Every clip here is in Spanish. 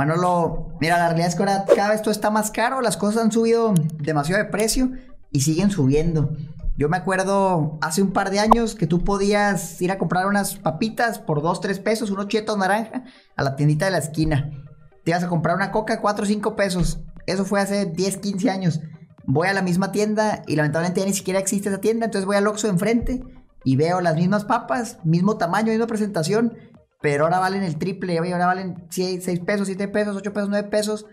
Manolo, mira, la realidad es que ahora cada vez todo está más caro, las cosas han subido demasiado de precio y siguen subiendo. Yo me acuerdo hace un par de años que tú podías ir a comprar unas papitas por 2, 3 pesos, unos chetos naranja a la tiendita de la esquina. Te ibas a comprar una coca 4 o 5 pesos. Eso fue hace 10, 15 años. Voy a la misma tienda y lamentablemente ya ni siquiera existe esa tienda, entonces voy al Oxxo enfrente y veo las mismas papas, mismo tamaño, misma presentación, pero ahora valen el triple, ahora valen 6 pesos, 7 pesos, 8 pesos, 9 pesos.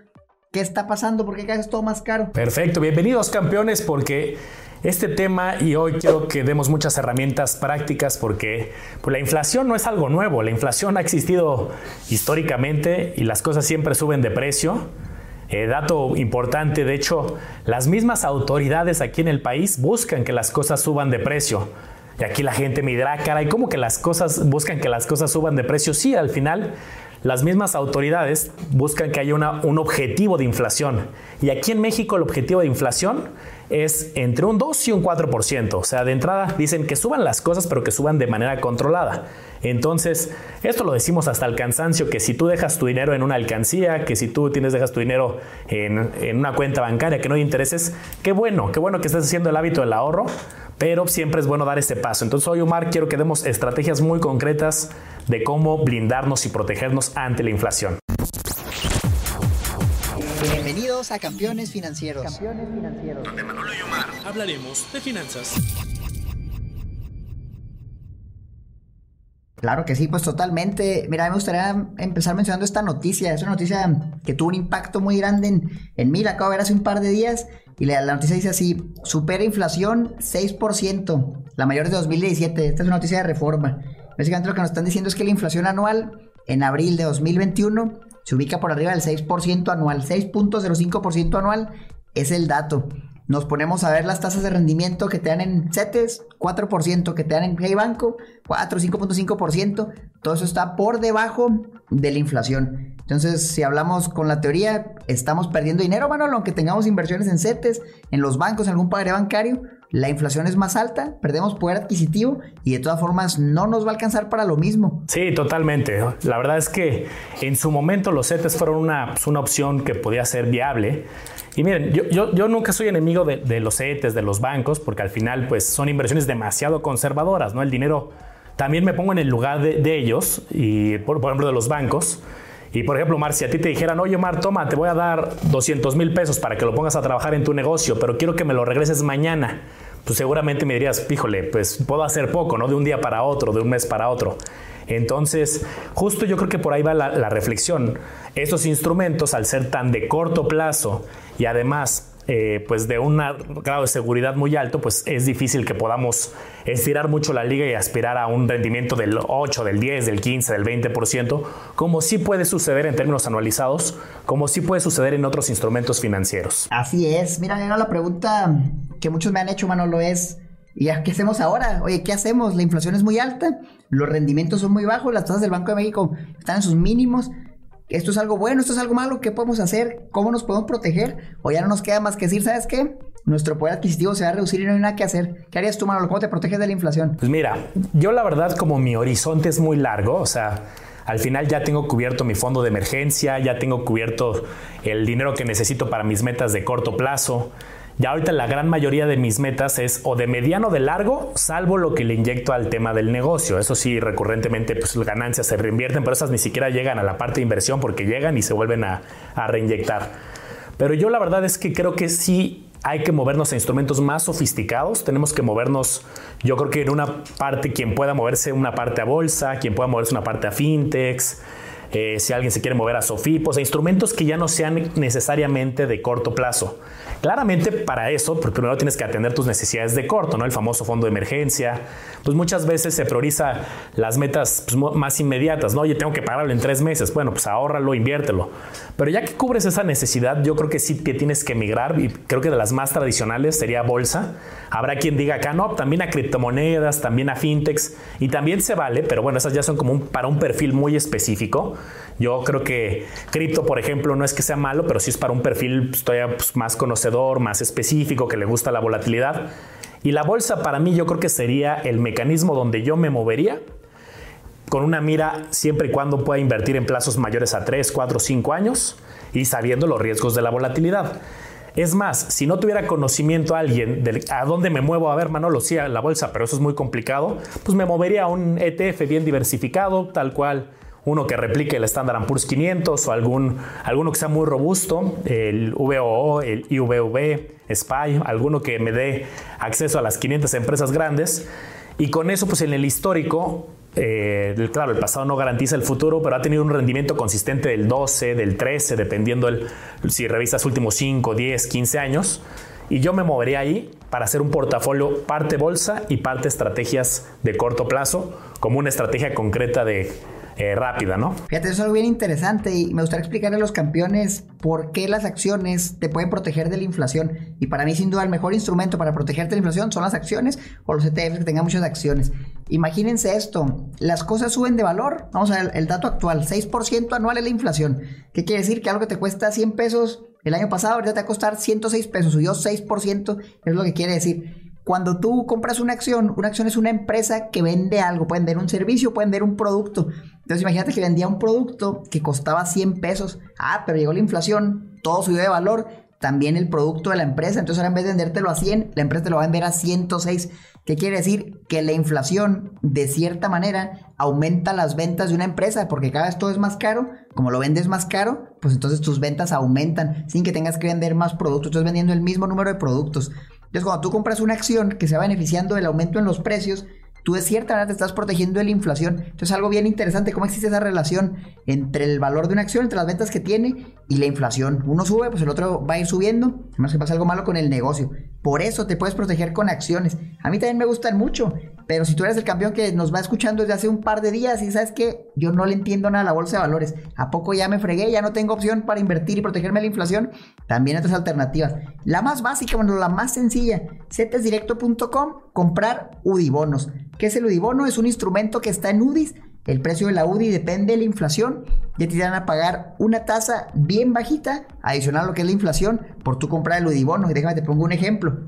¿Qué está pasando? ¿Por qué cada vez todo más caro? Perfecto, bienvenidos campeones porque este tema y hoy quiero que demos muchas herramientas prácticas porque pues, la inflación no es algo nuevo, la inflación ha existido históricamente y las cosas siempre suben de precio. Eh, dato importante, de hecho, las mismas autoridades aquí en el país buscan que las cosas suban de precio. Y aquí la gente me dirá, caray, ¿cómo que las cosas buscan que las cosas suban de precio? Sí, al final las mismas autoridades buscan que haya un objetivo de inflación. Y aquí en México el objetivo de inflación es entre un 2 y un 4%. O sea, de entrada dicen que suban las cosas, pero que suban de manera controlada. Entonces, esto lo decimos hasta el cansancio, que si tú dejas tu dinero en una alcancía, que si tú tienes, dejas tu dinero en, en una cuenta bancaria que no hay intereses, qué bueno, qué bueno que estés haciendo el hábito del ahorro, pero siempre es bueno dar ese paso. Entonces hoy, Omar, quiero que demos estrategias muy concretas de cómo blindarnos y protegernos ante la inflación. Bienvenidos a Campeones Financieros. Campeones Financieros. Donde Manolo y Omar hablaremos de finanzas. Claro que sí, pues totalmente. Mira, me gustaría empezar mencionando esta noticia. Es una noticia que tuvo un impacto muy grande en, en mí. La acabo de ver hace un par de días. Y la, noticia dice así: supera inflación 6%. La mayor de 2017. Esta es una noticia de reforma. Básicamente lo que nos están diciendo es que la inflación anual en abril de 2021 se ubica por arriba del 6% anual. 6.05% anual es el dato nos ponemos a ver las tasas de rendimiento que te dan en CETES, 4%, que te dan en Hey Banco, 4, 5.5%, todo eso está por debajo de la inflación. Entonces, si hablamos con la teoría, estamos perdiendo dinero, bueno, aunque tengamos inversiones en CETES, en los bancos, en algún pagaré bancario, la inflación es más alta, perdemos poder adquisitivo y de todas formas no nos va a alcanzar para lo mismo. Sí, totalmente. La verdad es que en su momento los CETES fueron una, pues, una opción que podía ser viable y miren, yo, yo, nunca soy enemigo de, los CETES, de los bancos, porque al final pues son inversiones demasiado conservadoras, ¿no? El dinero, también me pongo en el lugar de, ellos, y por, ejemplo de los bancos, y por ejemplo, Mar, si a ti te dijeran, oye, Mar, toma, te voy a dar 200 mil pesos para que lo pongas a trabajar en tu negocio, pero quiero que me lo regreses mañana, pues seguramente me dirías, píjole, pues puedo hacer poco, ¿no? De un día para otro, de un mes para otro. Entonces, justo yo creo que por ahí va la reflexión. Estos instrumentos, al ser tan de corto plazo y además eh, pues de un grado de seguridad muy alto, pues es difícil que podamos estirar mucho la liga y aspirar a un rendimiento del 8, del 10, del 15, del 20%, como sí puede suceder en términos anualizados, como sí puede suceder en otros instrumentos financieros. Así es. Mira, era la pregunta que muchos me han hecho, Manolo, es... ¿Y qué hacemos ahora? Oye, ¿qué hacemos? La inflación es muy alta, los rendimientos son muy bajos, las tasas del Banco de México están en sus mínimos esto es algo bueno, esto es algo malo, ¿qué podemos hacer? ¿Cómo nos podemos proteger? O ya no nos queda más que decir, ¿sabes qué? Nuestro poder adquisitivo se va a reducir y no hay nada que hacer. ¿Qué harías tú, Manolo? ¿Cómo te proteges de la inflación? Pues mira, yo la verdad como mi horizonte es muy largo, o sea, al final ya tengo cubierto mi fondo de emergencia, ya tengo cubierto el dinero que necesito para mis metas de corto plazo. Ya ahorita la gran mayoría de mis metas es o de mediano o de largo, salvo lo que le inyecto al tema del negocio. Eso sí, recurrentemente pues las ganancias se reinvierten, pero esas ni siquiera llegan a la parte de inversión porque llegan y se vuelven a, a reinyectar. Pero yo la verdad es que creo que sí hay que movernos a instrumentos más sofisticados. Tenemos que movernos, yo creo que en una parte, quien pueda moverse una parte a bolsa, quien pueda moverse una parte a fintechs, eh, si alguien se quiere mover a Sofipos, a instrumentos que ya no sean necesariamente de corto plazo. Claramente para eso, pues primero tienes que atender tus necesidades de corto, ¿no? El famoso fondo de emergencia. Pues muchas veces se prioriza las metas pues, más inmediatas, ¿no? Oye, tengo que pagarlo en tres meses. Bueno, pues ahórralo, inviértelo. Pero ya que cubres esa necesidad, yo creo que sí que tienes que migrar y creo que de las más tradicionales sería bolsa. Habrá quien diga acá, no, también a criptomonedas, también a fintechs y también se vale, pero bueno, esas ya son como un, para un perfil muy específico. Yo creo que cripto, por ejemplo, no es que sea malo, pero sí es para un perfil pues, todavía pues, más más específico, que le gusta la volatilidad. Y la bolsa para mí yo creo que sería el mecanismo donde yo me movería con una mira siempre y cuando pueda invertir en plazos mayores a 3, 4, 5 años y sabiendo los riesgos de la volatilidad. Es más, si no tuviera conocimiento alguien de a dónde me muevo, a ver, Manolo, sí, a la bolsa, pero eso es muy complicado, pues me movería a un ETF bien diversificado, tal cual uno que replique el Standard Poor's 500 o algún, alguno que sea muy robusto, el VOO, el IVV, SPY, alguno que me dé acceso a las 500 empresas grandes. Y con eso, pues en el histórico, eh, claro, el pasado no garantiza el futuro, pero ha tenido un rendimiento consistente del 12, del 13, dependiendo el, si revisas últimos 5, 10, 15 años. Y yo me movería ahí para hacer un portafolio parte bolsa y parte estrategias de corto plazo, como una estrategia concreta de eh, rápida, ¿no? Fíjate, eso es algo bien interesante y me gustaría explicarle a los campeones por qué las acciones te pueden proteger de la inflación. Y para mí, sin duda, el mejor instrumento para protegerte de la inflación son las acciones o los ETFs que tengan muchas acciones. Imagínense esto, las cosas suben de valor. Vamos a ver el dato actual, 6% anual es la inflación. ¿Qué quiere decir? Que algo que te cuesta 100 pesos el año pasado, ahorita te va a costar 106 pesos, subió 6%, es lo que quiere decir cuando tú compras una acción, una acción es una empresa que vende algo, pueden vender un servicio, pueden vender un producto. Entonces imagínate que vendía un producto que costaba 100 pesos. Ah, pero llegó la inflación, todo subió de valor, también el producto de la empresa. Entonces ahora en vez de vendértelo a 100, la empresa te lo va a vender a 106. ¿Qué quiere decir? Que la inflación, de cierta manera, aumenta las ventas de una empresa, porque cada vez todo es más caro. Como lo vendes más caro, pues entonces tus ventas aumentan sin que tengas que vender más productos. Estás vendiendo el mismo número de productos. Entonces, cuando tú compras una acción que se va beneficiando del aumento en los precios, tú de cierta manera te estás protegiendo de la inflación. Entonces, algo bien interesante, cómo existe esa relación entre el valor de una acción, entre las ventas que tiene y la inflación. Uno sube, pues el otro va a ir subiendo. Además que pasa algo malo con el negocio. Por eso te puedes proteger con acciones. A mí también me gustan mucho. Pero si tú eres el campeón que nos va escuchando desde hace un par de días y sabes que yo no le entiendo nada a la bolsa de valores, ¿a poco ya me fregué? Ya no tengo opción para invertir y protegerme de la inflación. También hay otras alternativas. La más básica, bueno, la más sencilla, cetesdirecto.com, comprar UDI bonos. ¿Qué es el UDI bono? Es un instrumento que está en UDIs el precio de la UDI depende de la inflación. Ya te van a pagar una tasa bien bajita, adicional a lo que es la inflación, por tu comprar el UDI bono. Y déjame te pongo un ejemplo.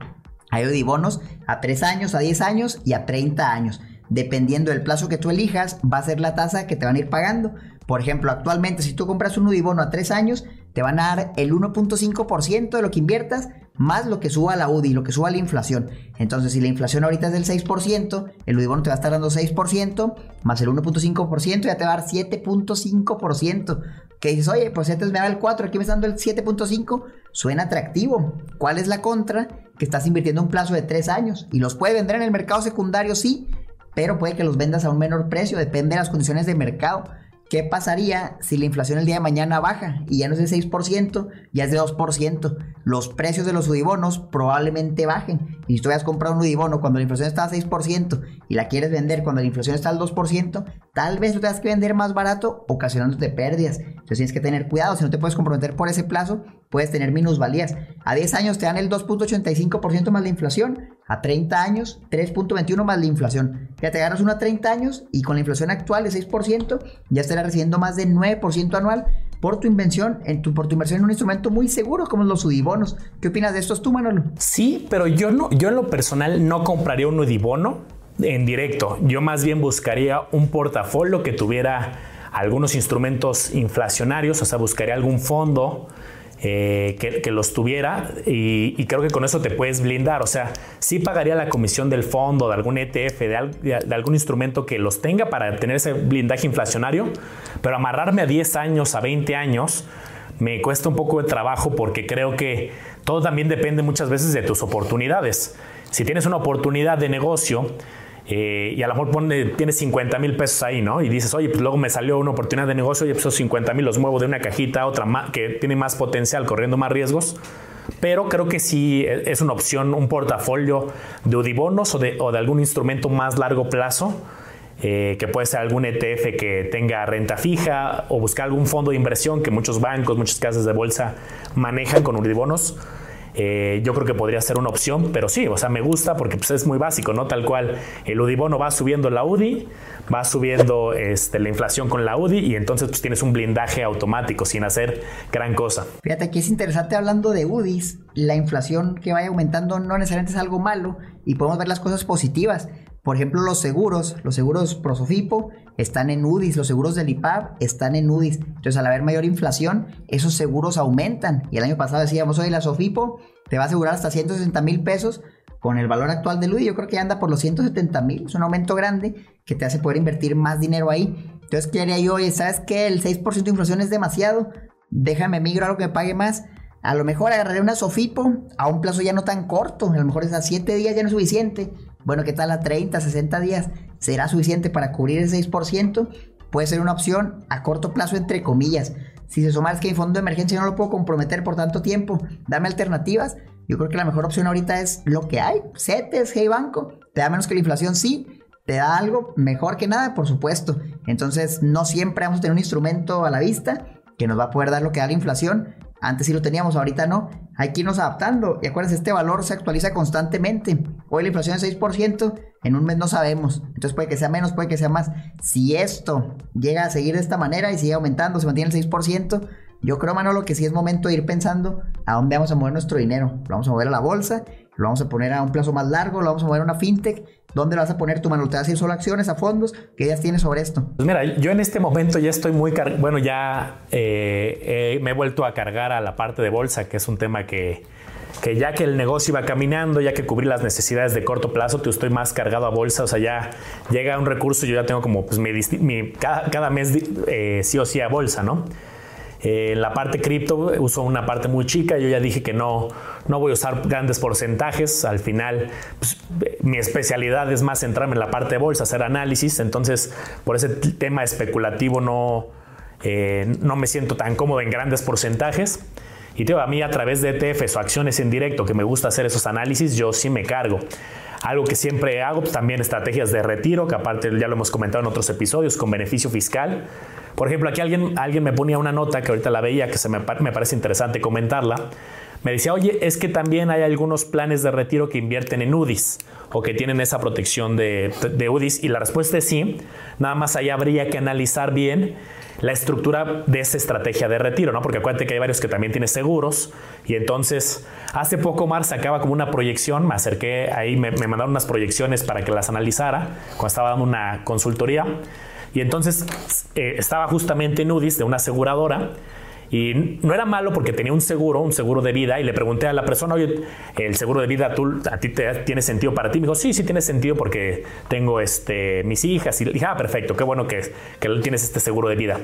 Hay bonos a 3 años, a 10 años y a 30 años. Dependiendo del plazo que tú elijas, va a ser la tasa que te van a ir pagando. Por ejemplo, actualmente si tú compras un UDI bono a 3 años, te van a dar el 1.5% de lo que inviertas más lo que suba la UDI, lo que suba la inflación. Entonces, si la inflación ahorita es del 6%, el UDI bono te va a estar dando 6%, más el 1.5%, ya te va a dar 7.5%. Que dices, oye, pues antes me da el 4, aquí me está dando el 7.5, suena atractivo. ¿Cuál es la contra? Que estás invirtiendo un plazo de 3 años y los puede vender en el mercado secundario, sí, pero puede que los vendas a un menor precio, depende de las condiciones de mercado. ¿Qué pasaría si la inflación el día de mañana baja y ya no es de 6%, ya es de 2%? Los precios de los UDIBonos probablemente bajen. Y si tú vas a comprar un UDIBono cuando la inflación está a 6% y la quieres vender cuando la inflación está al 2%, tal vez tú tengas que vender más barato ocasionándote pérdidas. Entonces tienes que tener cuidado. Si no te puedes comprometer por ese plazo, puedes tener minusvalías. A 10 años te dan el 2.85% más la inflación. A 30 años, 3.21 más la inflación. Ya te ganas uno a 30 años y con la inflación actual de 6%, ya estarás recibiendo más de 9% anual por tu invención, en tu, por tu inversión en un instrumento muy seguro como los UDIBonos. ¿Qué opinas de estos tú, Manolo? Sí, pero yo no, yo en lo personal no compraría un UDIBono en directo. Yo más bien buscaría un portafolio que tuviera algunos instrumentos inflacionarios, o sea, buscaría algún fondo eh, que, los tuviera y, creo que con eso te puedes blindar. O sea, sí pagaría la comisión del fondo, de algún ETF, de, algún instrumento que los tenga para tener ese blindaje inflacionario, pero amarrarme a 10 años, a 20 años, me cuesta un poco de trabajo porque creo que todo también depende muchas veces de tus oportunidades. Si tienes una oportunidad de negocio, eh, y a lo mejor pone, tienes 50 mil pesos ahí, ¿no? Y dices, oye, pues luego me salió una oportunidad de negocio, oye, pues esos 50 mil los muevo de una cajita a otra que tiene más potencial, corriendo más riesgos. Pero creo que sí e, es una opción, un portafolio de Udibonos o de, algún instrumento más largo plazo, eh, que puede ser algún ETF que tenga renta fija o buscar algún fondo de inversión que muchos bancos, muchas casas de bolsa manejan con Udibonos eh, yo creo que podría ser una opción, pero sí, o sea, me gusta porque pues, es muy básico, ¿no? Tal cual, el UDIBono va subiendo la UDI, va subiendo este, la inflación con la UDI y entonces pues tienes un blindaje automático sin hacer gran cosa. Fíjate, aquí es interesante hablando de UDIs, la inflación que vaya aumentando no necesariamente es algo malo y podemos ver las cosas positivas. Por ejemplo, los seguros, los seguros Prosofipo están en UDIs, los seguros del IPAB están en UDIs. Entonces, al haber mayor inflación, esos seguros aumentan. Y el año pasado decíamos, hoy la Sofipo te va a asegurar hasta 160 mil pesos. Con el valor actual del UDI, yo creo que anda por los 170 mil. Es un aumento grande que te hace poder invertir más dinero ahí. Entonces, ¿qué haría yo? Oye, ¿sabes qué? El 6% de inflación es demasiado. Déjame migrar a algo que me pague más. A lo mejor agarraré una Sofipo a un plazo ya no tan corto. A lo mejor es a 7 días ya no es suficiente. Bueno, ¿qué tal a 30, 60 días? ¿Será suficiente para cubrir el 6%? Puede ser una opción a corto plazo, entre comillas. Si se suma es que mi fondo de emergencia no lo puedo comprometer por tanto tiempo, dame alternativas. Yo creo que la mejor opción ahorita es lo que hay. CETES, Hey Banco. Te da menos que la inflación, sí. Te da algo mejor que nada, por supuesto. Entonces, no siempre vamos a tener un instrumento a la vista que nos va a poder dar lo que da la inflación. Antes sí lo teníamos, ahorita no. Hay que irnos adaptando. Y acuérdense, este valor se actualiza constantemente. Hoy la inflación es 6%, en un mes no sabemos. Entonces puede que sea menos, puede que sea más. Si esto llega a seguir de esta manera y sigue aumentando, se mantiene el 6%, yo creo, Manolo, que sí es momento de ir pensando a dónde vamos a mover nuestro dinero. Lo vamos a mover a la bolsa, lo vamos a poner a un plazo más largo, lo vamos a mover a una fintech. ¿Dónde vas a poner tu Manolo? ¿Te vas a ir solo a acciones, a fondos? ¿Qué ideas tienes sobre esto? Pues mira, yo en este momento ya estoy muy... Bueno, ya eh, me he vuelto a cargar a la parte de bolsa, que es un tema que, que ya que el negocio iba caminando, ya que cubrí las necesidades de corto plazo, te estoy más cargado a bolsa, o sea, ya llega un recurso, yo ya tengo como pues mi, cada, mes eh, sí o sí a bolsa, ¿no? Eh, en la parte cripto uso una parte muy chica, yo ya dije que no, no voy a usar grandes porcentajes, al final pues, mi especialidad es más centrarme en la parte de bolsa, hacer análisis, entonces por ese tema especulativo no, eh, no me siento tan cómodo en grandes porcentajes. Y te a mí a través de ETFs o acciones en directo que me gusta hacer esos análisis, yo sí me cargo. Algo que siempre hago, pues, también estrategias de retiro, que aparte ya lo hemos comentado en otros episodios, con beneficio fiscal. Por ejemplo, aquí alguien, alguien me ponía una nota que ahorita la veía, que se me, me parece interesante comentarla. Me decía, oye, es que también hay algunos planes de retiro que invierten en UDIs o que tienen esa protección de, de UDIs. Y la respuesta es sí. Nada más ahí habría que analizar bien la estructura de esa estrategia de retiro, ¿no? Porque acuérdate que hay varios que también tienen seguros y entonces hace poco Mar sacaba como una proyección, me acerqué ahí, me, me mandaron unas proyecciones para que las analizara cuando estaba dando una consultoría y entonces eh, estaba justamente en UDIs de una aseguradora y no era malo porque tenía un seguro, un seguro de vida, y le pregunté a la persona, oye, el seguro de vida ¿tú, a ti te, tiene sentido para ti. Me dijo, sí, sí tiene sentido porque tengo este, mis hijas. Y dije, ah, perfecto, qué bueno que, que tienes este seguro de vida.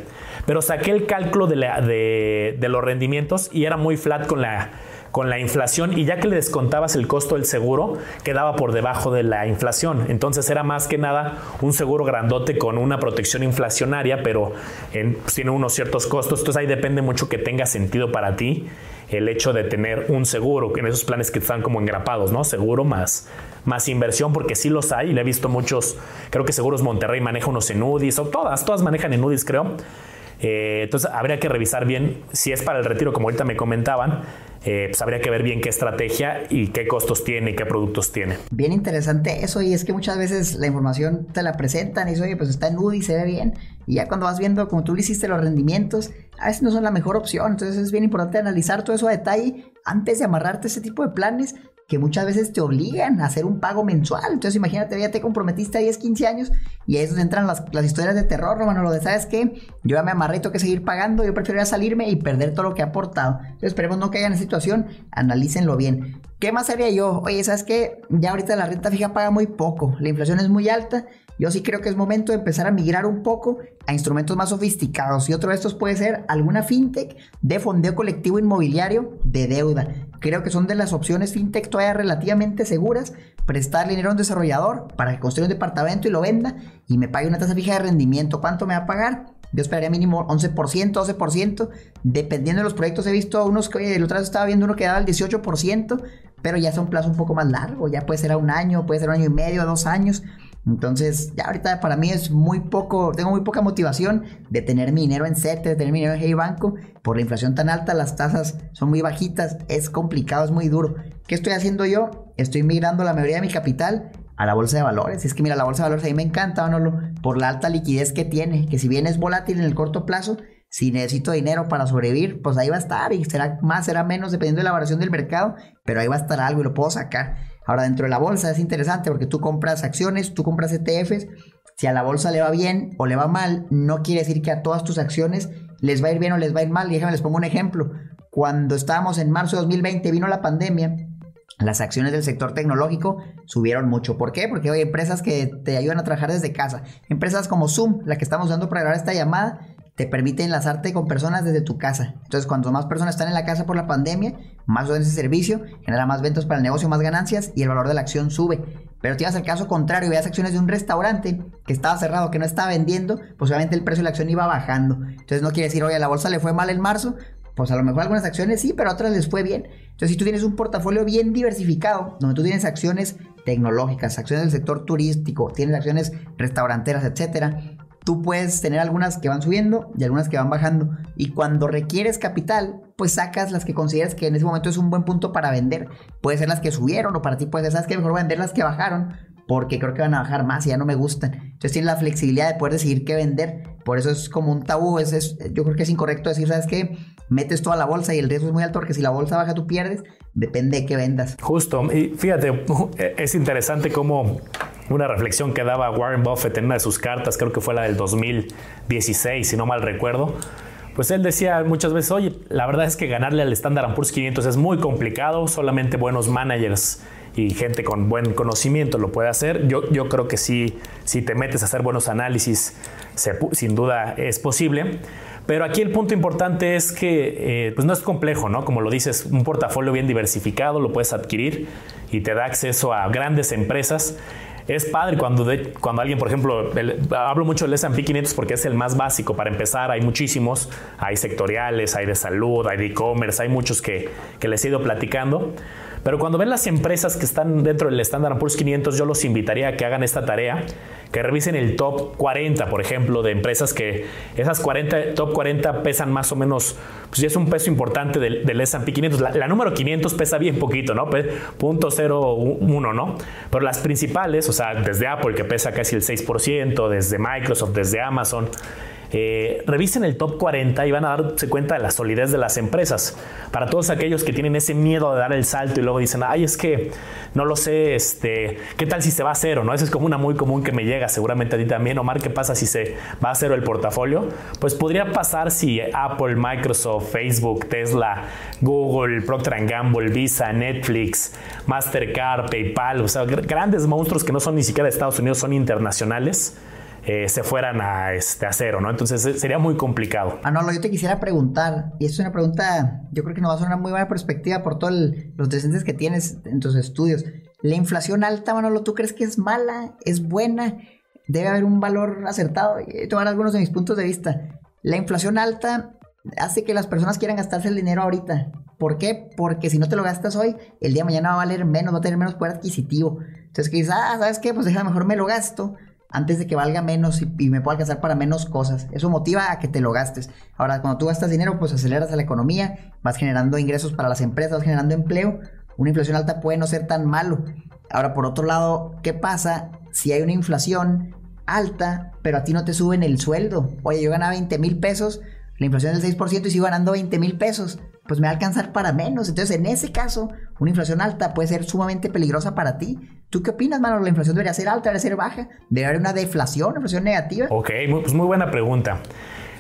Pero saqué el cálculo de los rendimientos y era muy flat con la con la inflación y ya que le descontabas el costo del seguro, quedaba por debajo de la inflación. Entonces era más que nada un seguro grandote con una protección inflacionaria, pero pues, tiene unos ciertos costos. Entonces ahí depende mucho que tenga sentido para ti el hecho de tener un seguro, en esos planes que están como engrapados, ¿no? Seguro más, más inversión, porque sí los hay, le he visto muchos, creo que Seguros Monterrey maneja unos en UDIs, o todas, todas manejan en UDIs, creo. Eh, entonces habría que revisar bien si es para el retiro, como ahorita me comentaban, eh, pues habría que ver bien qué estrategia y qué costos tiene y qué productos tiene. Bien interesante eso, y es que muchas veces la información te la presentan y dices, oye, pues está en UDI, se ve bien, y ya cuando vas viendo, como tú le hiciste los rendimientos, a veces no son la mejor opción, entonces es bien importante analizar todo eso a detalle antes de amarrarte ese tipo de planes que muchas veces te obligan a hacer un pago mensual. Entonces imagínate, ya te comprometiste a 10, 15 años y ahí es entran las, historias de terror, hermano, lo de, ¿sabes qué? Yo ya me amarré tengo que seguir pagando, yo prefiero salirme y perder todo lo que he aportado. Entonces esperemos no caigan en esa situación, analícenlo bien. ¿Qué más haría yo? Oye, ¿sabes qué? Ya ahorita la renta fija paga muy poco, la inflación es muy alta yo sí creo que es momento de empezar a migrar un poco a instrumentos más sofisticados y otro de estos puede ser alguna fintech de fondeo colectivo inmobiliario de deuda. Creo que son de las opciones fintech todavía relativamente seguras. Prestar dinero a un desarrollador para que construya un departamento y lo venda y me pague una tasa fija de rendimiento. ¿Cuánto me va a pagar? Yo esperaría mínimo 11%, 12%, dependiendo de los proyectos. He visto unos que, el otro día estaba viendo uno que daba el 18%, pero ya es un plazo un poco más largo, ya puede ser a un año, puede ser un año y medio, a dos años. Entonces, ya ahorita para mí es muy poco, tengo muy poca motivación de tener mi dinero en CETE, de tener mi dinero en Hey Banco. Por la inflación tan alta, las tasas son muy bajitas, es complicado, es muy duro. ¿Qué estoy haciendo yo? Estoy migrando la mayoría de mi capital a la bolsa de valores. Es que mira, la bolsa de valores a mí me encanta, Manolo, por la alta liquidez que tiene, que si bien es volátil en el corto plazo, si necesito dinero para sobrevivir, pues ahí va a estar y será más, será menos dependiendo de la variación del mercado, pero ahí va a estar algo y lo puedo sacar. Ahora dentro de la bolsa es interesante porque tú compras acciones, tú compras ETFs, si a la bolsa le va bien o le va mal, no quiere decir que a todas tus acciones les va a ir bien o les va a ir mal. Y déjame les pongo un ejemplo. Cuando estábamos en marzo de 2020 vino la pandemia, las acciones del sector tecnológico subieron mucho. ¿Por qué? Porque hay empresas que te ayudan a trabajar desde casa. Empresas como Zoom, la que estamos usando para grabar esta llamada, te permite enlazarte con personas desde tu casa. Entonces, cuanto más personas están en la casa por la pandemia, más usan ese servicio, genera más ventas para el negocio, más ganancias y el valor de la acción sube. Pero tienes el caso contrario, veas acciones de un restaurante que estaba cerrado, que no estaba vendiendo, pues obviamente el precio de la acción iba bajando. Entonces no quiere decir, oye, a la bolsa le fue mal en marzo, pues a lo mejor algunas acciones sí, pero otras les fue bien. Entonces, si tú tienes un portafolio bien diversificado, donde tú tienes acciones tecnológicas, acciones del sector turístico, tienes acciones restauranteras, etcétera, tú puedes tener algunas que van subiendo y algunas que van bajando. Y cuando requieres capital, pues sacas las que consideras que en ese momento es un buen punto para vender. Puede ser las que subieron o para ti puede ser, ¿sabes qué? Mejor vender las que bajaron porque creo que van a bajar más y ya no me gustan. Entonces tienes la flexibilidad de poder decidir qué vender. Por eso es como un tabú. Es, yo creo que es incorrecto decir, ¿sabes qué? Metes toda la bolsa y el riesgo es muy alto porque si la bolsa baja tú pierdes. Depende de qué vendas. Justo. Y fíjate, es interesante cómo una reflexión que daba Warren Buffett en una de sus cartas, creo que fue la del 2016, si no mal recuerdo. Pues él decía muchas veces, oye, la verdad es que ganarle al Standard Poor's 500 es muy complicado, solamente buenos managers y gente con buen conocimiento lo puede hacer. Yo, yo creo que sí, si te metes a hacer buenos análisis, sin duda es posible. Pero aquí el punto importante es que eh, pues no es complejo, ¿no? Como lo dices, un portafolio bien diversificado lo puedes adquirir y te da acceso a grandes empresas es padre cuando, cuando alguien, por ejemplo, hablo mucho del S&P 500 porque es el más básico para empezar, hay muchísimos, hay sectoriales, hay de salud, hay de e-commerce, hay muchos que, que les he ido platicando. Pero cuando ven las empresas que están dentro del Standard Poor's 500, yo los invitaría a que hagan esta tarea, que revisen el top 40, por ejemplo, de empresas que esas 40, top 40 pesan más o menos, pues ya es un peso importante del, S&P 500. La, número 500 pesa bien poquito, ¿no? Punto 0.1, ¿no? Pero las principales, o sea, desde Apple que pesa casi el 6%, desde Microsoft, desde Amazon, eh, revisen el top 40 y van a darse cuenta de la solidez de las empresas. Para todos aquellos que tienen ese miedo de dar el salto y luego dicen, ay, es que no lo sé, este, ¿qué tal si se va a cero? ¿no? Esa es como una muy común que me llega, seguramente a ti también. Omar, ¿qué pasa si se va a cero el portafolio? Pues podría pasar si Apple, Microsoft, Facebook, Tesla, Google, Procter Gamble, Visa, Netflix, Mastercard, PayPal, o sea, grandes monstruos que no son ni siquiera de Estados Unidos, son internacionales eh, se fueran a, este, a cero, ¿no? Entonces eh, sería muy complicado. Ah, no, yo te quisiera preguntar, y es una pregunta, yo creo que nos va a una muy buena perspectiva por todos los docentes que tienes en tus estudios. La inflación alta, Manolo, ¿tú crees que es mala? ¿Es buena? ¿Debe haber un valor acertado? Voy a dar algunos de mis puntos de vista. La inflación alta hace que las personas quieran gastarse el dinero ahorita. ¿Por qué? Porque si no te lo gastas hoy, el día de mañana va a valer menos, va a tener menos poder adquisitivo. Entonces, ah, ¿sabes qué? Pues deja, mejor me lo gasto antes de que valga menos y, me pueda alcanzar para menos cosas. Eso motiva a que te lo gastes. Ahora, cuando tú gastas dinero, pues aceleras a la economía, vas generando ingresos para las empresas, vas generando empleo. Una inflación alta puede no ser tan malo. Ahora, por otro lado, ¿qué pasa si hay una inflación alta, pero a ti no te suben el sueldo? Oye, yo ganaba 20 mil pesos, la inflación es del 6% y sigo ganando 20 mil pesos pues me va a alcanzar para menos. Entonces, en ese caso, una inflación alta puede ser sumamente peligrosa para ti. ¿Tú qué opinas, mano? ¿La inflación debería ser alta, debería ser baja? ¿Debe haber una deflación, una inflación negativa? Ok, pues muy buena pregunta.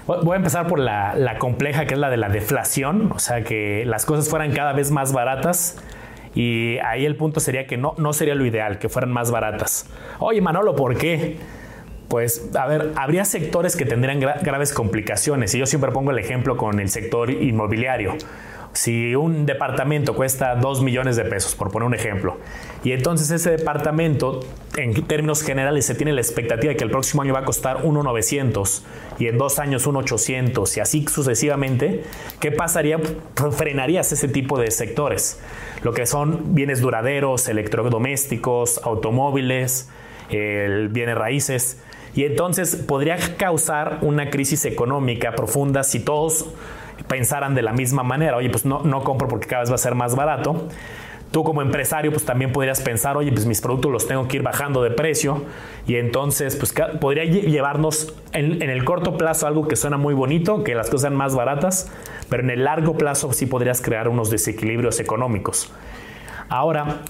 Voy a empezar por la, compleja, que es la de la deflación, o sea, que las cosas fueran cada vez más baratas. Y ahí el punto sería que no, no sería lo ideal, que fueran más baratas. Oye, Manolo, ¿por qué? Pues, a ver, habría sectores que tendrían graves complicaciones y yo siempre pongo el ejemplo con el sector inmobiliario. Si un departamento cuesta 2 millones de pesos, por poner un ejemplo, y entonces ese departamento, en términos generales, se tiene la expectativa de que el próximo año va a costar 1,900 y en dos años 1,800 y así sucesivamente, ¿qué pasaría? Frenarías ese tipo de sectores, lo que son bienes duraderos, electrodomésticos, automóviles, bienes raíces. Y entonces podría causar una crisis económica profunda si todos pensaran de la misma manera. Oye, pues no, no compro porque cada vez va a ser más barato. Tú como empresario pues también podrías pensar, oye, pues mis productos los tengo que ir bajando de precio y entonces pues podría llevarnos en, el corto plazo algo que suena muy bonito, que las cosas sean más baratas, pero en el largo plazo sí podrías crear unos desequilibrios económicos. Ahora,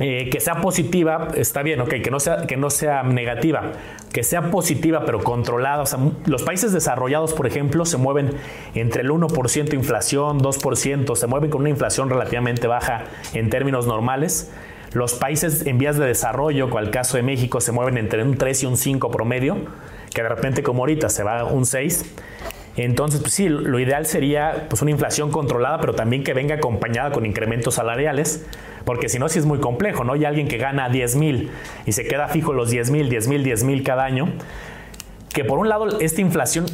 eh, que sea positiva, está bien, ok, que no, sea, que no sea negativa, que sea positiva pero controlada. O sea, los países desarrollados, por ejemplo, se mueven entre el 1% inflación, 2%, se mueven con una inflación relativamente baja en términos normales. Los países en vías de desarrollo, como el caso de México, se mueven entre un 3 y un 5 promedio, que de repente como ahorita se va a un 6. Entonces, pues sí, lo ideal sería pues una inflación controlada, pero también que venga acompañada con incrementos salariales porque si no, sí es muy complejo, ¿no? Y alguien que gana 10 mil y se queda fijo los 10 mil, 10 mil, 10 mil cada año, que por un lado esta inflación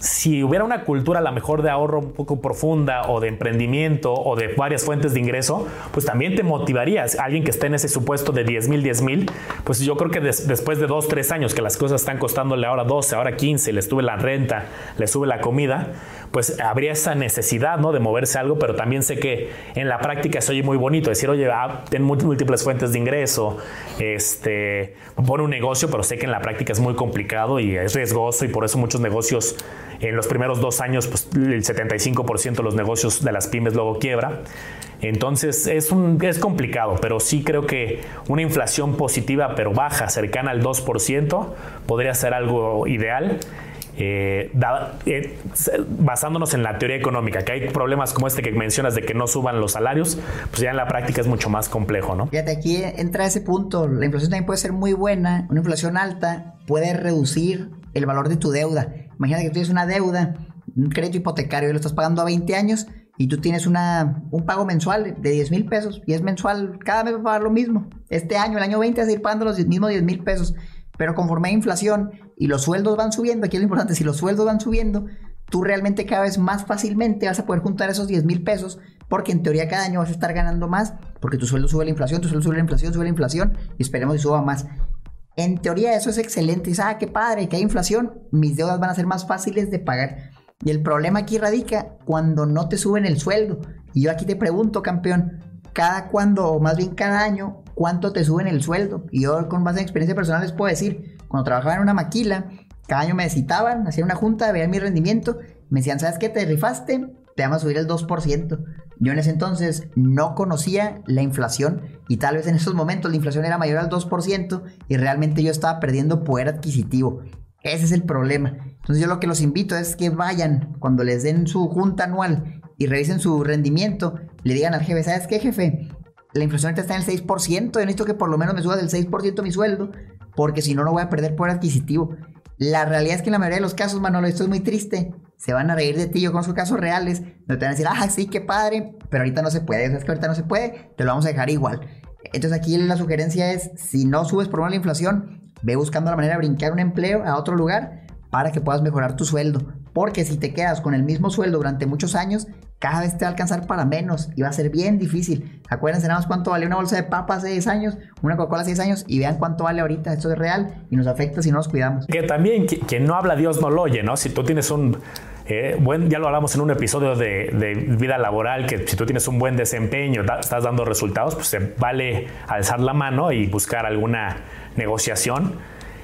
si hubiera una cultura a lo mejor de ahorro un poco profunda o de emprendimiento o de varias fuentes de ingreso, pues también te motivarías. Alguien que esté en ese supuesto de 10 mil, 10 mil, pues yo creo que después de dos, tres años que las cosas están costándole ahora 12, ahora 15, le sube la renta, le sube la comida, pues habría esa necesidad ¿no? de moverse algo, pero también sé que en la práctica se oye muy bonito decir, oye, ah, ten múltiples fuentes de ingreso, este, pone un negocio, pero sé que en la práctica es muy complicado y es riesgoso y por eso muchos negocios en los primeros dos años, pues el 75% de los negocios de las pymes luego quiebra. Entonces es, un, es complicado, pero sí creo que una inflación positiva pero baja, cercana al 2%, podría ser algo ideal. Eh, eh, basándonos en la teoría económica, que hay problemas como este que mencionas de que no suban los salarios, pues ya en la práctica es mucho más complejo, ¿no? Fíjate, aquí entra ese punto, la inflación también puede ser muy buena, una inflación alta puede reducir el valor de tu deuda. Imagínate que tienes una deuda, un crédito hipotecario y lo estás pagando a 20 años y tú tienes una, un pago mensual de 10 mil pesos y es mensual, cada mes va a pagar lo mismo. Este año, el año 20, vas a ir pagando los mismos 10 mil pesos. Pero conforme hay inflación y los sueldos van subiendo, aquí es lo importante, si los sueldos van subiendo, tú realmente cada vez más fácilmente vas a poder juntar esos 10 mil pesos porque en teoría cada año vas a estar ganando más porque tu sueldo sube la inflación, tu sueldo sube la inflación, sube la inflación y esperemos que suba más. En teoría eso es excelente. Y ah, qué padre, que hay inflación, mis deudas van a ser más fáciles de pagar. Y el problema aquí radica cuando no te suben el sueldo. Y yo aquí te pregunto, campeón, cada cuando, o más bien cada año, ¿cuánto te suben el sueldo? Y yo con en experiencia personal les puedo decir, cuando trabajaba en una maquila, cada año me citaban, hacían una junta, veían mi rendimiento, me decían, ¿sabes qué? Te rifaste, te vamos a subir el 2%. Yo en ese entonces no conocía la inflación y tal vez en esos momentos la inflación era mayor al 2% y realmente yo estaba perdiendo poder adquisitivo. Ese es el problema. Entonces yo lo que los invito es que vayan cuando les den su junta anual y revisen su rendimiento, le digan al jefe, ¿sabes qué jefe? La inflación está en el 6%, yo necesito que por lo menos me suba del 6% mi sueldo, porque si no, no voy a perder poder adquisitivo. La realidad es que en la mayoría de los casos, Manolo, esto es muy triste. Se van a reír de ti. Yo conozco casos reales donde te van a decir, ah, sí, qué padre, pero ahorita no se puede. Es que ahorita no se puede, te lo vamos a dejar igual. Entonces aquí la sugerencia es, si no subes por una la inflación, ve buscando la manera de brincar un empleo a otro lugar para que puedas mejorar tu sueldo. Porque si te quedas con el mismo sueldo durante muchos años, cada vez te va a alcanzar para menos y va a ser bien difícil. Acuérdense nada más cuánto vale una bolsa de papas hace 10 años, una Coca-Cola hace 10 años y vean cuánto vale ahorita. Esto es real y nos afecta si no nos cuidamos. Que también quien no habla Dios no lo oye, ¿no? Si tú tienes un... Eh, buen, ya lo hablamos en un episodio de, de, vida laboral, que si tú tienes un buen desempeño, estás dando resultados, pues se vale alzar la mano y buscar alguna negociación.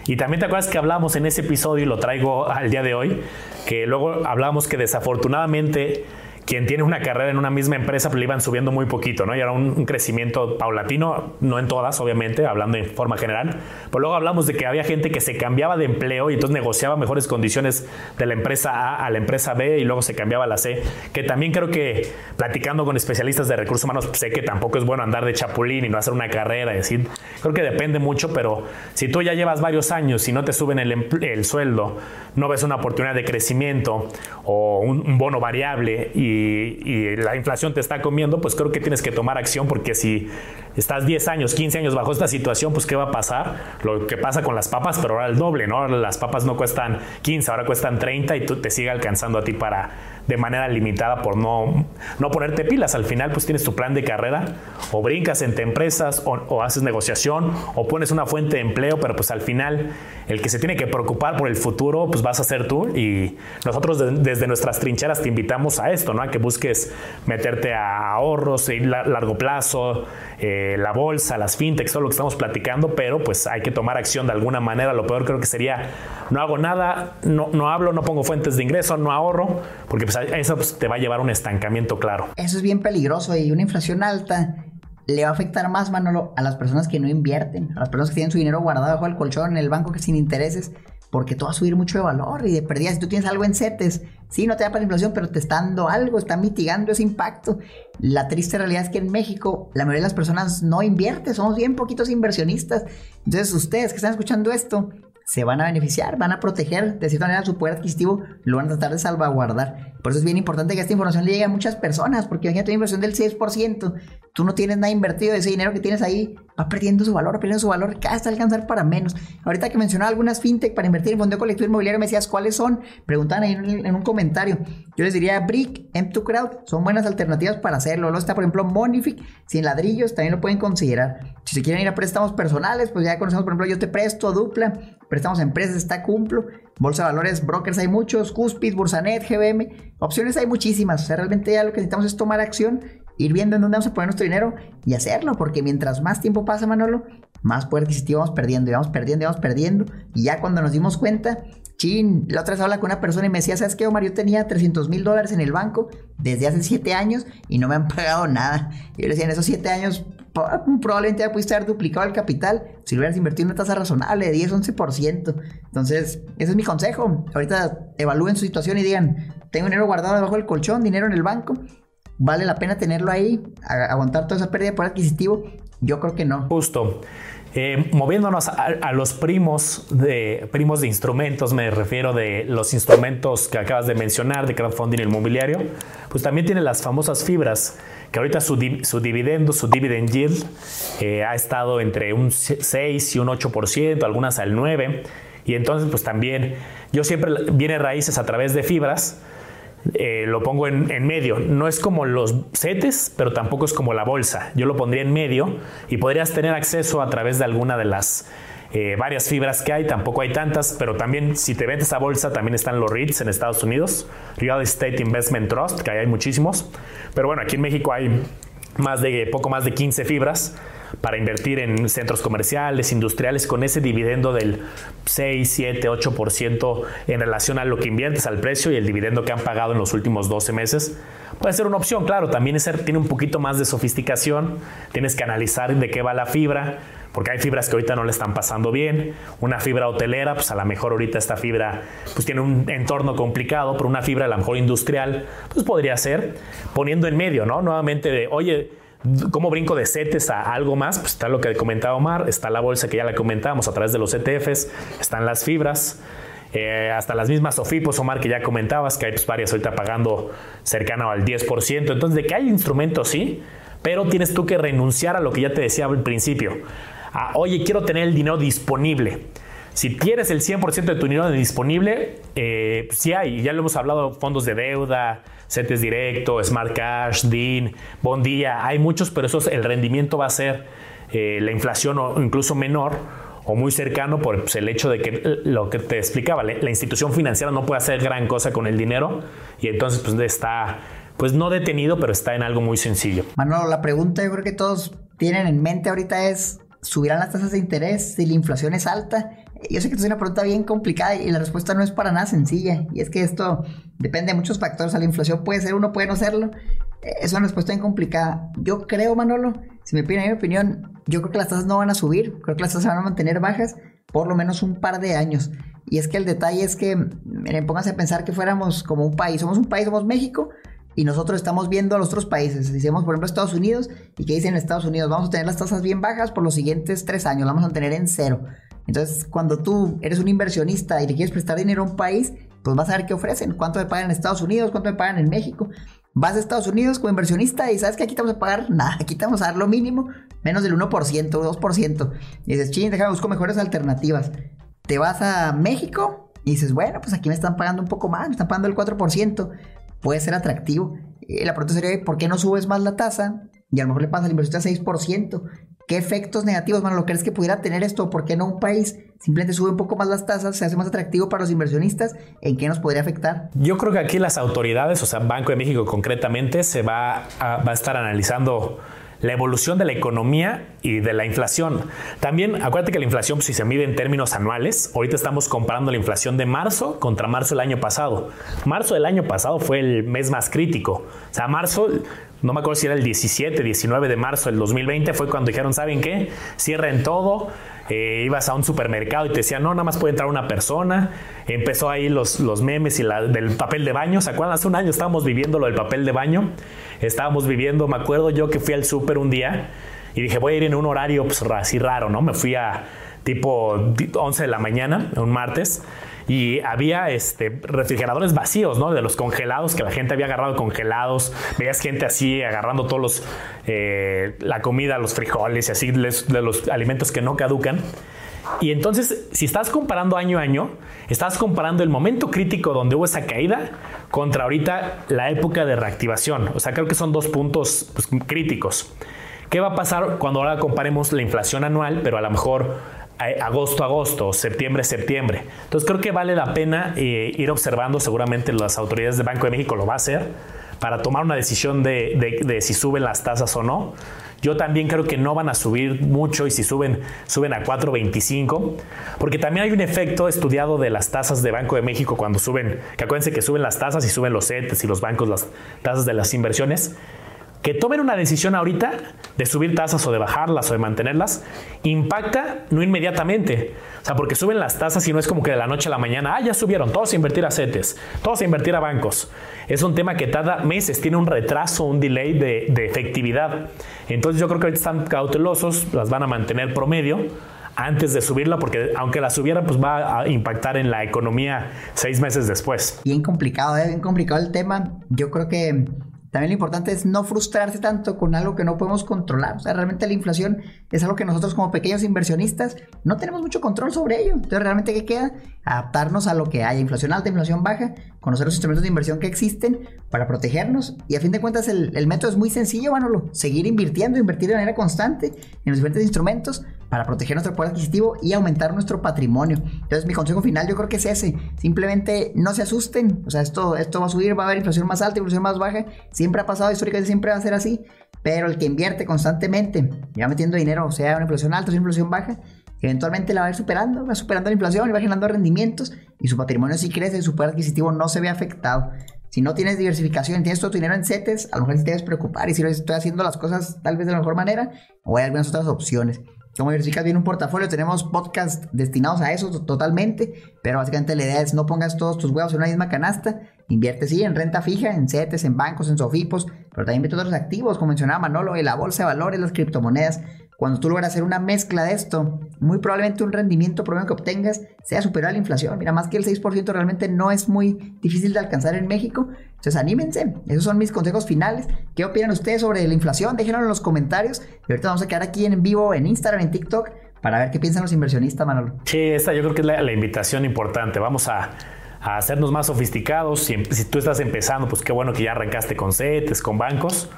Y también te acuerdas que hablamos en ese episodio, y lo traigo al día de hoy, que luego hablamos que desafortunadamente quien tiene una carrera en una misma empresa, le iban subiendo muy poquito, ¿no? Y era un, crecimiento paulatino, no en todas, obviamente, hablando de forma general. Pero luego hablamos de que había gente que se cambiaba de empleo y entonces negociaba mejores condiciones de la empresa A a la empresa B y luego se cambiaba a la C. Que también creo que platicando con especialistas de recursos humanos, sé que tampoco es bueno andar de chapulín y no hacer una carrera. Es decir, creo que depende mucho, pero si tú ya llevas varios años y no te suben el, el sueldo, no ves una oportunidad de crecimiento o un bono variable y y, la inflación te está comiendo, pues creo que tienes que tomar acción porque si estás 10 años, 15 años bajo esta situación, pues ¿qué va a pasar? Lo que pasa con las papas, pero ahora el doble, ¿no? Las papas no cuestan 15, ahora cuestan 30 y tú te sigue alcanzando a ti para de manera limitada por no, no ponerte pilas. Al final, pues tienes tu plan de carrera, o brincas entre empresas, o, haces negociación, o pones una fuente de empleo, pero pues al final el que se tiene que preocupar por el futuro, pues vas a ser tú. Y nosotros desde nuestras trincheras te invitamos a esto, ¿no? A que busques meterte a ahorros, a largo plazo, eh, la bolsa, las fintechs, todo lo que estamos platicando, pero pues hay que tomar acción de alguna manera. Lo peor creo que sería, no hago nada, no, no hablo, no pongo fuentes de ingreso, no ahorro, porque pues eso pues, te va a llevar a un estancamiento claro. Eso es bien peligroso y una inflación alta le va a afectar más, Manolo, a las personas que no invierten, a las personas que tienen su dinero guardado bajo el colchón en el banco que sin intereses, porque todo va a subir mucho de valor y de perdida. Si tú tienes algo en CETES, sí, no te da para la inflación, pero te está dando algo, está mitigando ese impacto. La triste realidad es que en México la mayoría de las personas no invierte, somos bien poquitos inversionistas. Entonces, ustedes que están escuchando esto, se van a beneficiar, van a proteger de cierta manera su poder adquisitivo, lo van a tratar de salvaguardar. Por eso es bien importante que esta información le llegue a muchas personas, porque imagínate una inversión del 6%, tú no tienes nada invertido, ese dinero que tienes ahí va perdiendo su valor, perdiendo su valor, cada vez alcanzar para menos. Ahorita que mencionaba algunas fintech para invertir en fondo colectivo inmobiliario, me decías cuáles son, preguntaban ahí en, un comentario. Yo les diría Brick, M2Crowd, son buenas alternativas para hacerlo. Luego está, por ejemplo, Monific, sin ladrillos, también lo pueden considerar. Si se quieren ir a préstamos personales, pues ya conocemos, por ejemplo, yo te presto, dupla, préstamos a empresas, está Cumplo, Bolsa de Valores, brokers hay muchos, Cuspid, Bursanet, GBM, opciones hay muchísimas. O sea, realmente ya lo que necesitamos es tomar acción, ir viendo en dónde vamos a poner nuestro dinero y hacerlo, porque mientras más tiempo pasa, Manolo, más poder adquisitivo vamos perdiendo, y vamos perdiendo, y vamos perdiendo. Y ya cuando nos dimos cuenta, chin, la otra vez habla con una persona y me decía, ¿sabes qué, Omar? Yo tenía 300 mil dólares en el banco desde hace 7 años y no me han pagado nada. Yo le decía, en esos 7 años probablemente ya pudiste haber duplicado el capital si lo hubieras invertido en una tasa razonable de 10, 11%. Entonces, ese es mi consejo. Ahorita evalúen su situación y digan, tengo dinero guardado debajo del colchón, dinero en el banco. ¿Vale la pena tenerlo ahí? ¿Aguantar toda esa pérdida poder adquisitivo? Yo creo que no. Justo. Eh, moviéndonos a, los primos de primos de instrumentos, me refiero de los instrumentos que acabas de mencionar de crowdfunding inmobiliario, pues también tiene las famosas fibras, que ahorita su, dividendo, su dividend yield, eh, ha estado entre un 6 y un 8%, algunas al 9%, y entonces pues también yo siempre viene raíces a través de fibras, eh, lo pongo en, medio. No es como los CETES, pero tampoco es como la bolsa. Yo lo pondría en medio y podrías tener acceso a través de alguna de las eh, varias fibras que hay. Tampoco hay tantas, pero también si te vendes a bolsa, también están los REITs en Estados Unidos, Real Estate Investment Trust, que hay muchísimos. Pero bueno, aquí en México hay más de poco más de 15 fibras para invertir en centros comerciales, industriales, con ese dividendo del 6, 7, 8% en relación a lo que inviertes al precio y el dividendo que han pagado en los últimos 12 meses. Puede ser una opción, claro, también es, tiene un poquito más de sofisticación, tienes que analizar de qué va la fibra, porque hay fibras que ahorita no le están pasando bien. Una fibra hotelera, pues a lo mejor ahorita esta fibra pues tiene un entorno complicado, pero una fibra a lo mejor industrial, pues podría ser poniendo en medio, ¿no? Nuevamente de, oye, ¿Cómo brinco de CETES a algo más? Pues está lo que comentaba Omar, está la bolsa que ya la comentábamos a través de los ETFs, están las fibras, eh, hasta las mismas SOFIPOS, Omar, que ya comentabas, que hay pues, varias ahorita pagando cercano al 10%. Entonces, de que hay instrumentos, sí, pero tienes tú que renunciar a lo que ya te decía al principio. Oye, quiero tener el dinero disponible. Si quieres el 100% de tu dinero disponible, eh, sí hay, ya lo hemos hablado, fondos de deuda, CETES Directo, Smart Cash, DIN, Bondía, hay muchos, pero eso el rendimiento va a ser eh, la inflación o incluso menor o muy cercano por pues, el hecho de que lo que te explicaba, la, institución financiera no puede hacer gran cosa con el dinero y entonces pues está pues no detenido, pero está en algo muy sencillo. Manolo, la pregunta yo creo que todos tienen en mente ahorita es, ¿subirán las tasas de interés si la inflación es alta? Yo sé que es una pregunta bien complicada y la respuesta no es para nada sencilla. Y es que esto depende de muchos factores. la inflación puede ser uno, puede no serlo. Eh, es una respuesta bien complicada. Yo creo, Manolo, si me piden mi opinión, yo creo que las tasas no van a subir. Creo que las tasas van a mantener bajas por lo menos un par de años. Y es que el detalle es que, miren, pónganse a pensar que fuéramos como un país. Somos un país, somos México, y nosotros estamos viendo a los otros países. Decimos, por ejemplo, Estados Unidos, y que dicen Estados Unidos, vamos a tener las tasas bien bajas por los siguientes tres años, vamos a tener en cero. Entonces, cuando tú eres un inversionista y le quieres prestar dinero a un país, pues vas a ver qué ofrecen, cuánto me pagan en Estados Unidos, cuánto me pagan en México. Vas a Estados Unidos como inversionista y sabes que aquí te vamos a pagar nada, aquí te vamos a dar lo mínimo, menos del 1%, 2%. Y dices, ching, déjame busco mejores alternativas. Te vas a México y dices, bueno, pues aquí me están pagando un poco más, me están pagando el 4%. puede ser atractivo. Eh, la pregunta sería, ¿por qué no subes más la tasa? Y a lo mejor le pasa al inversionista 6%. ¿Qué efectos negativos, mano, lo crees que pudiera tener esto? ¿Por qué no un país simplemente sube un poco más las tasas, se hace más atractivo para los inversionistas? ¿En qué nos podría afectar? Yo creo que aquí las autoridades, o sea, Banco de México concretamente, se va a, va a estar analizando la evolución de la economía y de la inflación. También acuérdate que la inflación, si se mide en términos anuales, ahorita estamos comparando la inflación de marzo contra marzo del año pasado. Marzo del año pasado fue el mes más crítico. O sea, marzo, no me acuerdo si era el 17, 19 de marzo del 2020, fue cuando dijeron, ¿saben qué? Cierren todo. Eh, ibas a un supermercado y te decían, no, nada más puede entrar una persona. Empezó ahí los, los memes y la, del papel de baño. ¿Se acuerdan? Hace un año estábamos viviendo lo del papel de baño. Estábamos viviendo, me acuerdo yo que fui al súper un día y dije, voy a ir en un horario pues, así raro, ¿no? Me fui a tipo 11 de la mañana, un martes, y había este, refrigeradores vacíos, ¿no? De los congelados, que la gente había agarrado congelados. Veías gente así agarrando todos los, eh, la comida, los frijoles y así, de los alimentos que no caducan. Y entonces, si estás comparando año a año, estás comparando el momento crítico donde hubo esa caída contra ahorita la época de reactivación. O sea, creo que son dos puntos pues, críticos. ¿Qué va a pasar cuando ahora comparemos la inflación anual, pero a lo mejor agosto agosto, septiembre septiembre? Entonces creo que vale la pena eh, ir observando, seguramente las autoridades de Banco de México lo va a hacer, para tomar una decisión de, de si suben las tasas o no. Yo también creo que no van a subir mucho y si suben, suben a 4.25, porque también hay un efecto estudiado de las tasas de Banco de México cuando suben, que acuérdense que suben las tasas y suben los CETES y los bancos las tasas de las inversiones que tomen una decisión ahorita de subir tasas o de bajarlas o de mantenerlas, impacta no inmediatamente. O sea, porque suben las tasas y no es como que de la noche a la mañana, ah, ya subieron, todos a invertir a CETES, todos a invertir a bancos. Es un tema que tarda meses, tiene un retraso, un delay de, efectividad. Entonces yo creo que ahorita están cautelosos, las van a mantener promedio antes de subirla, porque aunque la subieran, pues va a impactar en la economía seis meses después. Bien complicado, ¿eh? bien complicado el tema. Yo creo que también lo importante es no frustrarse tanto con algo que no podemos controlar. O sea, realmente la inflación es algo que nosotros como pequeños inversionistas no tenemos mucho control sobre ello. Entonces, realmente, ¿qué queda? Adaptarnos a lo que haya. Inflación alta, inflación baja, conocer los instrumentos de inversión que existen para protegernos. Y a fin de cuentas, el, el método es muy sencillo, Manolo. Seguir invirtiendo, invertir de manera constante en los diferentes instrumentos para proteger nuestro poder adquisitivo y aumentar nuestro patrimonio. Entonces mi consejo final yo creo que es ese, simplemente no se asusten, o sea, esto, esto va a subir, va a haber inflación más alta, inflación más baja, siempre ha pasado históricamente, siempre va a ser así, pero el que invierte constantemente, ya metiendo dinero, sea una inflación alta o una inflación baja, eventualmente la va a ir superando, va superando la inflación y va generando rendimientos y su patrimonio sí crece, su poder adquisitivo no se ve afectado. Si no tienes diversificación, tienes todo tu dinero en CETES, a lo mejor te debes preocupar y si estoy haciendo las cosas tal vez de la mejor manera o hay algunas otras opciones. Como diversificas bien un portafolio, tenemos podcasts destinados a eso totalmente, pero básicamente la idea es no pongas todos tus huevos en una misma canasta, invierte sí en renta fija, en CETES, en bancos, en SOFIPOS, pero también invierte otros activos, como mencionaba Manolo, en la bolsa de valores, las criptomonedas, cuando tú logras hacer una mezcla de esto, muy probablemente un rendimiento promedio que obtengas sea superior a la inflación. Mira, más que el 6% realmente no es muy difícil de alcanzar en México. Entonces, anímense. Esos son mis consejos finales. ¿Qué opinan ustedes sobre la inflación? Déjenlo en los comentarios. Y ahorita vamos a quedar aquí en vivo en Instagram, en TikTok, para ver qué piensan los inversionistas, Manolo. Sí, esta yo creo que es la, invitación importante. Vamos a, hacernos más sofisticados. Si, si, tú estás empezando, pues qué bueno que ya arrancaste con CETES, con bancos.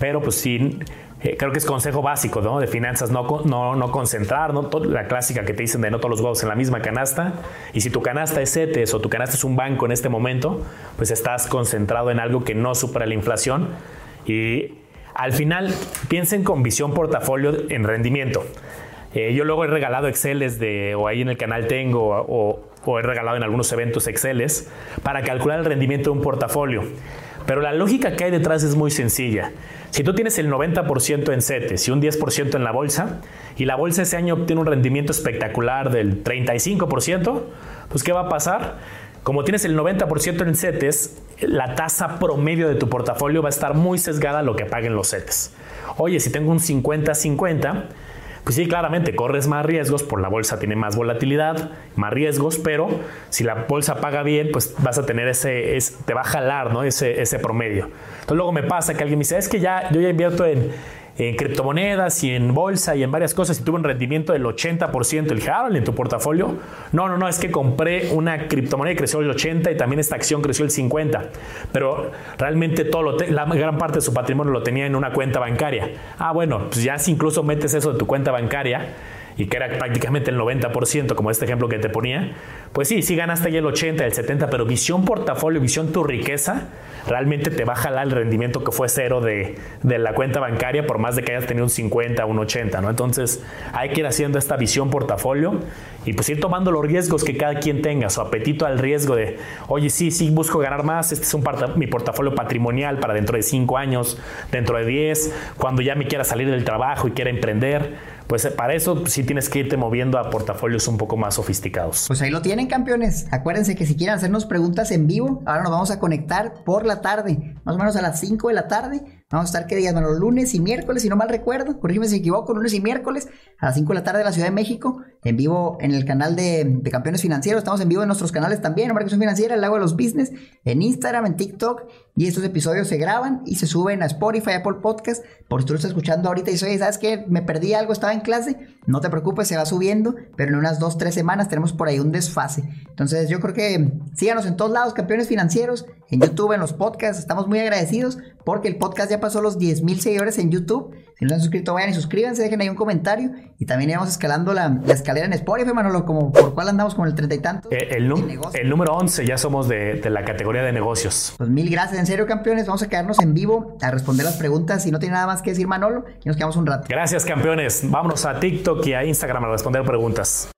Pero pues sí eh, creo que es consejo básico de finanzas, no, no, no concentrar, la clásica que te dicen de no todos los huevos en la misma canasta. Y si tu canasta es CETES o tu canasta es un banco en este momento, pues estás concentrado en algo que no supera la inflación. Y al final, piensen con visión portafolio en rendimiento. Eh, yo luego he regalado Exceles de, o ahí en el canal tengo, o, o he regalado en algunos eventos Exceles para calcular el rendimiento de un portafolio. Pero la lógica que hay detrás es muy sencilla. Si tú tienes el 90% en CETES y un 10% en la bolsa, y la bolsa ese año obtiene un rendimiento espectacular del 35%, pues ¿qué va a pasar? Como tienes el 90% en CETES, la tasa promedio de tu portafolio va a estar muy sesgada a lo que paguen los CETES. Oye, si tengo un 50-50, pues sí, claramente corres más riesgos, por la bolsa tiene más volatilidad, más riesgos, pero si la bolsa paga bien, pues vas a tener ese, te va a jalar ¿no? ese, ese promedio. Entonces luego me pasa que alguien me dice, es que ya, yo ya invierto en, en criptomonedas y en bolsa y en varias cosas y tuve un rendimiento del 80%. Le dije, en tu portafolio. No, no, no, es que compré una criptomoneda y creció el 80 y también esta acción creció el 50. Pero realmente todo la gran parte de su patrimonio lo tenía en una cuenta bancaria. Ah, bueno, pues ya si incluso metes eso de tu cuenta bancaria, y que era prácticamente el 90%, como este ejemplo que te ponía, pues sí, sí ganaste ahí el 80, el 70, pero visión portafolio, visión tu riqueza, realmente te va a jalar el rendimiento que fue cero de, de, la cuenta bancaria por más de que hayas tenido un 50, un 80, ¿no? Entonces hay que ir haciendo esta visión portafolio y pues ir tomando los riesgos que cada quien tenga, su apetito al riesgo de, oye, sí, sí, busco ganar más, este es un mi portafolio patrimonial para dentro de 5 años, dentro de 10, cuando ya me quiera salir del trabajo y quiera emprender pues eh, para eso sí tienes que irte moviendo a portafolios un poco más sofisticados. Pues ahí lo tienen, campeones. Acuérdense que si quieren hacernos preguntas en vivo, ahora nos vamos a conectar por la tarde, más o menos a las 5 de la tarde. Vamos a estar, ¿qué días? Bueno, lunes y miércoles, si no mal recuerdo, corrígeme si me equivoco, lunes y miércoles a las 5 de la tarde de la Ciudad de México, en vivo en el canal de, Campeones Financieros. Estamos en vivo en nuestros canales también, en Marcación Financiera, el Lago de los Business, en Instagram, en TikTok. Y estos episodios se graban y se suben a Spotify, Apple Podcast. Por si tú lo estás escuchando ahorita y dices, oye, ¿sabes qué? Me perdí algo, estaba en clase. No te preocupes, se va subiendo, pero en unas 2, 3 semanas tenemos por ahí un desfase. Entonces, yo creo que síganos en todos lados, Campeones Financieros, en YouTube, en los podcasts. Estamos muy agradecidos porque el podcast ya pasó los 10 mil seguidores en YouTube. Si no se han suscrito, vayan y suscríbanse, dejen ahí un comentario. Y también íbamos escalando la, escalera en Spotify, Manolo, como por cuál andamos con el 30 y tanto. Eh, el, el, número 11 ya somos de, la categoría de negocios. Pues mil gracias, en serio, campeones. Vamos a quedarnos en vivo a responder las preguntas. Si no tiene nada más que decir Manolo, y nos quedamos un rato. Gracias, campeones. Vámonos a TikTok y a Instagram a responder preguntas.